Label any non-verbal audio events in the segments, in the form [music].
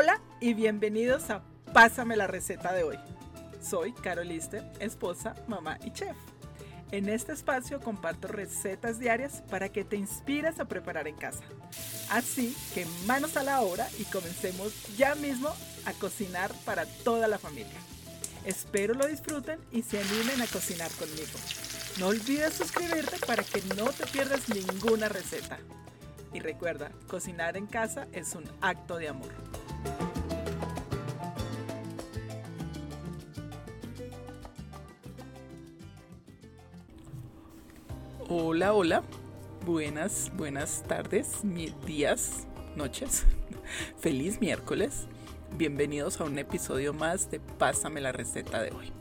Hola y bienvenidos a Pásame la receta de hoy. Soy Carol esposa, mamá y chef. En este espacio comparto recetas diarias para que te inspires a preparar en casa. Así que manos a la obra y comencemos ya mismo a cocinar para toda la familia. Espero lo disfruten y se animen a cocinar conmigo. No olvides suscribirte para que no te pierdas ninguna receta. Y recuerda, cocinar en casa es un acto de amor. Hola, hola. Buenas, buenas tardes, días, noches. [laughs] Feliz miércoles. Bienvenidos a un episodio más de Pásame la receta de hoy.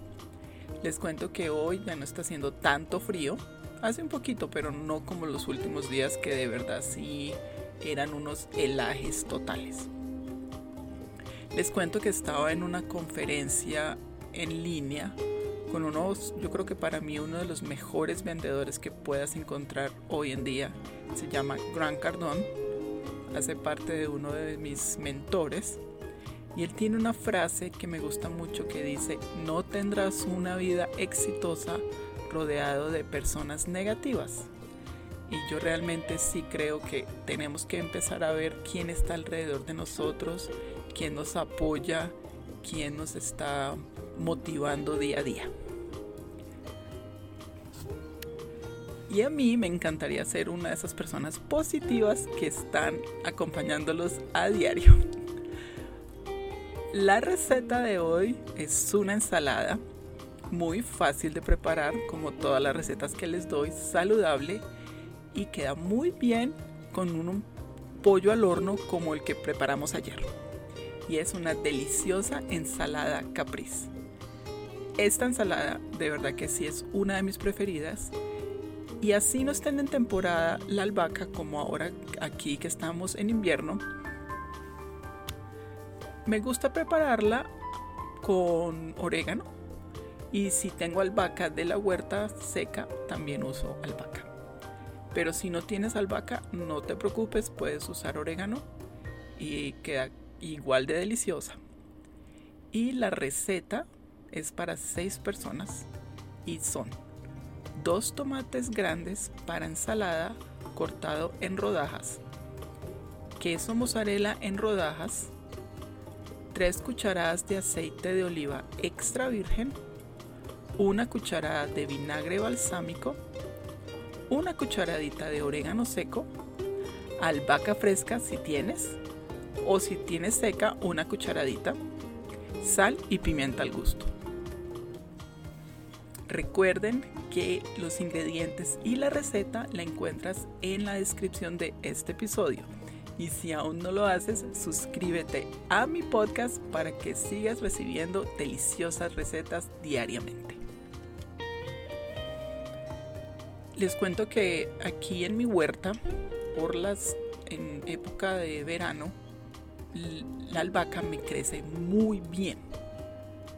Les cuento que hoy ya no está haciendo tanto frío. Hace un poquito, pero no como los últimos días que de verdad sí eran unos helajes totales. Les cuento que estaba en una conferencia en línea con unos, yo creo que para mí uno de los mejores vendedores que puedas encontrar hoy en día. Se llama Grant Cardone, hace parte de uno de mis mentores. Y él tiene una frase que me gusta mucho que dice, no tendrás una vida exitosa rodeado de personas negativas. Y yo realmente sí creo que tenemos que empezar a ver quién está alrededor de nosotros, quién nos apoya, quién nos está motivando día a día. Y a mí me encantaría ser una de esas personas positivas que están acompañándolos a diario. La receta de hoy es una ensalada muy fácil de preparar, como todas las recetas que les doy, saludable y queda muy bien con un pollo al horno como el que preparamos ayer. Y es una deliciosa ensalada capriz. Esta ensalada de verdad que sí es una de mis preferidas. Y así no estén en temporada la albahaca como ahora aquí que estamos en invierno. Me gusta prepararla con orégano. Y si tengo albahaca de la huerta seca, también uso albahaca. Pero si no tienes albahaca, no te preocupes, puedes usar orégano y queda igual de deliciosa. Y la receta es para 6 personas y son dos tomates grandes para ensalada cortado en rodajas, queso mozzarella en rodajas, 3 cucharadas de aceite de oliva extra virgen, una cucharada de vinagre balsámico, una cucharadita de orégano seco, albahaca fresca si tienes, o si tienes seca, una cucharadita, sal y pimienta al gusto. Recuerden que los ingredientes y la receta la encuentras en la descripción de este episodio. Y si aún no lo haces, suscríbete a mi podcast para que sigas recibiendo deliciosas recetas diariamente. Les cuento que aquí en mi huerta, por las en época de verano, la albahaca me crece muy bien.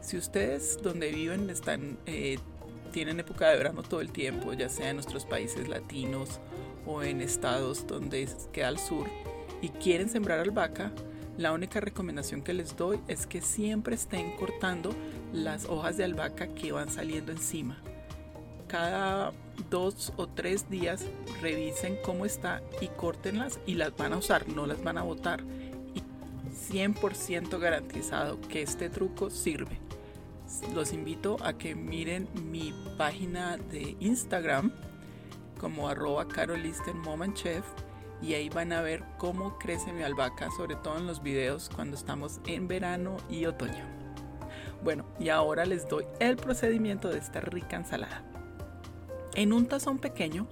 Si ustedes donde viven están eh, tienen época de verano todo el tiempo, ya sea en nuestros países latinos o en estados donde queda al sur, y quieren sembrar albahaca, la única recomendación que les doy es que siempre estén cortando las hojas de albahaca que van saliendo encima. Cada dos o tres días revisen cómo está y córtenlas y las van a usar, no las van a botar. Y 100% garantizado que este truco sirve los invito a que miren mi página de Instagram como arroba carolisten chef y ahí van a ver cómo crece mi albahaca, sobre todo en los videos cuando estamos en verano y otoño. Bueno, y ahora les doy el procedimiento de esta rica ensalada. En un tazón pequeño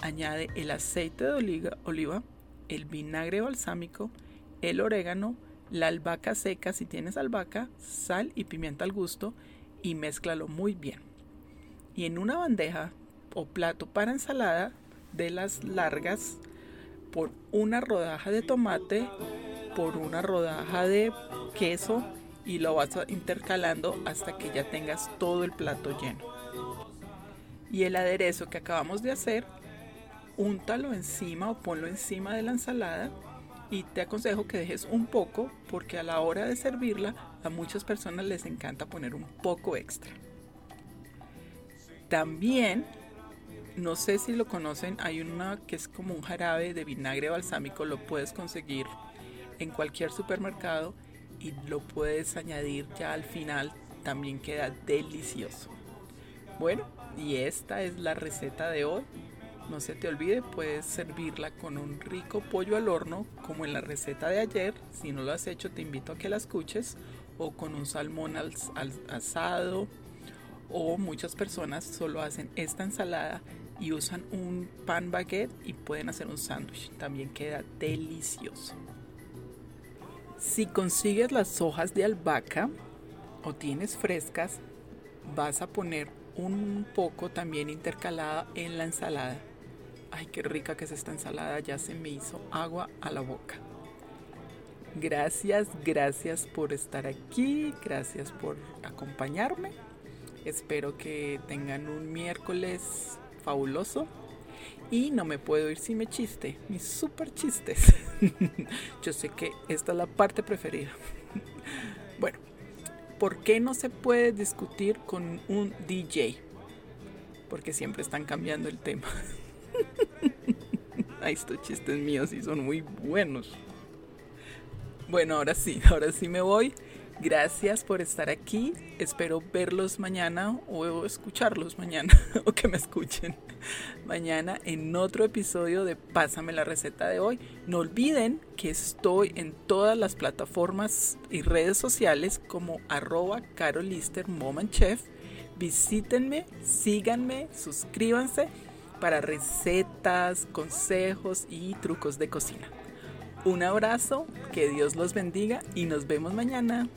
añade el aceite de oliva, el vinagre balsámico, el orégano, la albahaca seca si tienes albahaca, sal y pimienta al gusto y mézclalo muy bien. Y en una bandeja o plato para ensalada de las largas, por una rodaja de tomate, por una rodaja de queso y lo vas intercalando hasta que ya tengas todo el plato lleno. Y el aderezo que acabamos de hacer, úntalo encima o ponlo encima de la ensalada y te aconsejo que dejes un poco porque a la hora de servirla a muchas personas les encanta poner un poco extra. También, no sé si lo conocen, hay una que es como un jarabe de vinagre balsámico, lo puedes conseguir en cualquier supermercado y lo puedes añadir ya al final, también queda delicioso. Bueno, y esta es la receta de hoy. No se te olvide, puedes servirla con un rico pollo al horno, como en la receta de ayer. Si no lo has hecho, te invito a que la escuches. O con un salmón al, asado. O muchas personas solo hacen esta ensalada y usan un pan baguette y pueden hacer un sándwich. También queda delicioso. Si consigues las hojas de albahaca o tienes frescas, vas a poner un poco también intercalada en la ensalada. Ay, qué rica que es esta ensalada, ya se me hizo agua a la boca. Gracias, gracias por estar aquí, gracias por acompañarme. Espero que tengan un miércoles fabuloso. Y no me puedo ir sin mi chiste, mis super chistes. [laughs] Yo sé que esta es la parte preferida. [laughs] bueno, ¿por qué no se puede discutir con un DJ? Porque siempre están cambiando el tema. [laughs] Ay, estos chistes míos y son muy buenos. Bueno, ahora sí, ahora sí me voy. Gracias por estar aquí. Espero verlos mañana o escucharlos mañana [laughs] o que me escuchen [laughs] mañana en otro episodio de Pásame la receta de hoy. No olviden que estoy en todas las plataformas y redes sociales como arroba carolister. Visítenme, síganme, suscríbanse para recetas, consejos y trucos de cocina. Un abrazo, que Dios los bendiga y nos vemos mañana.